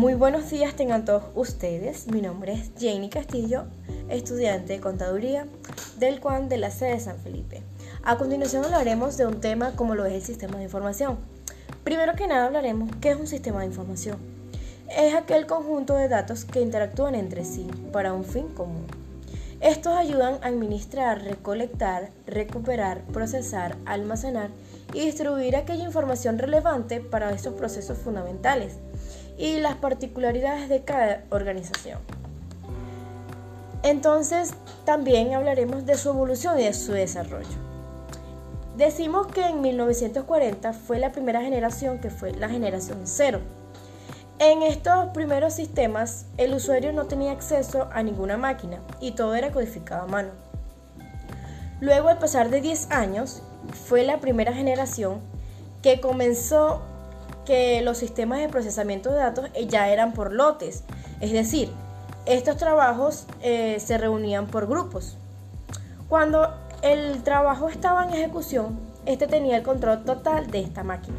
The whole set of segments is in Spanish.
Muy buenos días tengan todos ustedes. Mi nombre es Jenny Castillo, estudiante de contaduría del CUAN de la sede de San Felipe. A continuación hablaremos de un tema como lo es el sistema de información. Primero que nada hablaremos qué es un sistema de información. Es aquel conjunto de datos que interactúan entre sí para un fin común. Estos ayudan a administrar, recolectar, recuperar, procesar, almacenar y distribuir aquella información relevante para estos procesos fundamentales y las particularidades de cada organización. Entonces, también hablaremos de su evolución y de su desarrollo. Decimos que en 1940 fue la primera generación que fue la generación cero. En estos primeros sistemas, el usuario no tenía acceso a ninguna máquina y todo era codificado a mano. Luego, al pasar de 10 años, fue la primera generación que comenzó que los sistemas de procesamiento de datos eh, ya eran por lotes, es decir, estos trabajos eh, se reunían por grupos. Cuando el trabajo estaba en ejecución, este tenía el control total de esta máquina.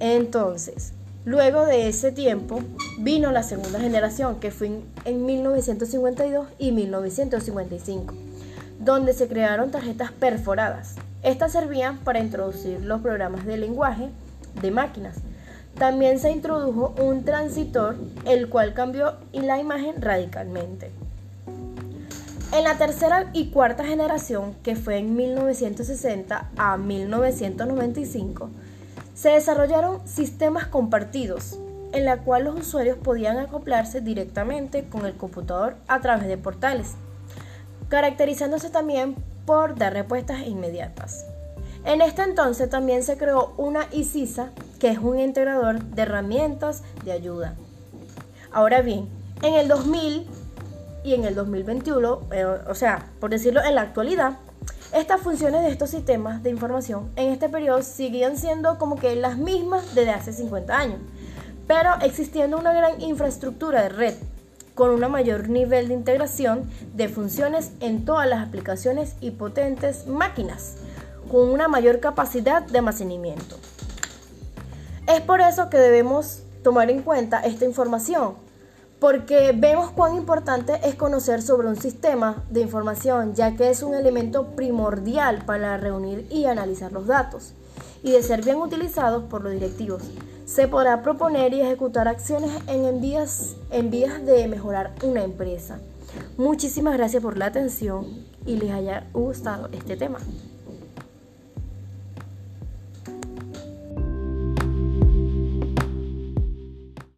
Entonces, luego de ese tiempo, vino la segunda generación, que fue en 1952 y 1955, donde se crearon tarjetas perforadas. Estas servían para introducir los programas de lenguaje de máquinas. También se introdujo un transitor, el cual cambió la imagen radicalmente. En la tercera y cuarta generación, que fue en 1960 a 1995, se desarrollaron sistemas compartidos, en la cual los usuarios podían acoplarse directamente con el computador a través de portales, caracterizándose también por dar respuestas inmediatas. En este entonces también se creó una ICISA, que es un integrador de herramientas de ayuda. Ahora bien, en el 2000 y en el 2021, eh, o sea, por decirlo en la actualidad, estas funciones de estos sistemas de información en este periodo seguían siendo como que las mismas desde hace 50 años, pero existiendo una gran infraestructura de red con un mayor nivel de integración de funciones en todas las aplicaciones y potentes máquinas con una mayor capacidad de almacenamiento. Es por eso que debemos tomar en cuenta esta información, porque vemos cuán importante es conocer sobre un sistema de información, ya que es un elemento primordial para reunir y analizar los datos, y de ser bien utilizados por los directivos. Se podrá proponer y ejecutar acciones en vías, en vías de mejorar una empresa. Muchísimas gracias por la atención y les haya gustado este tema.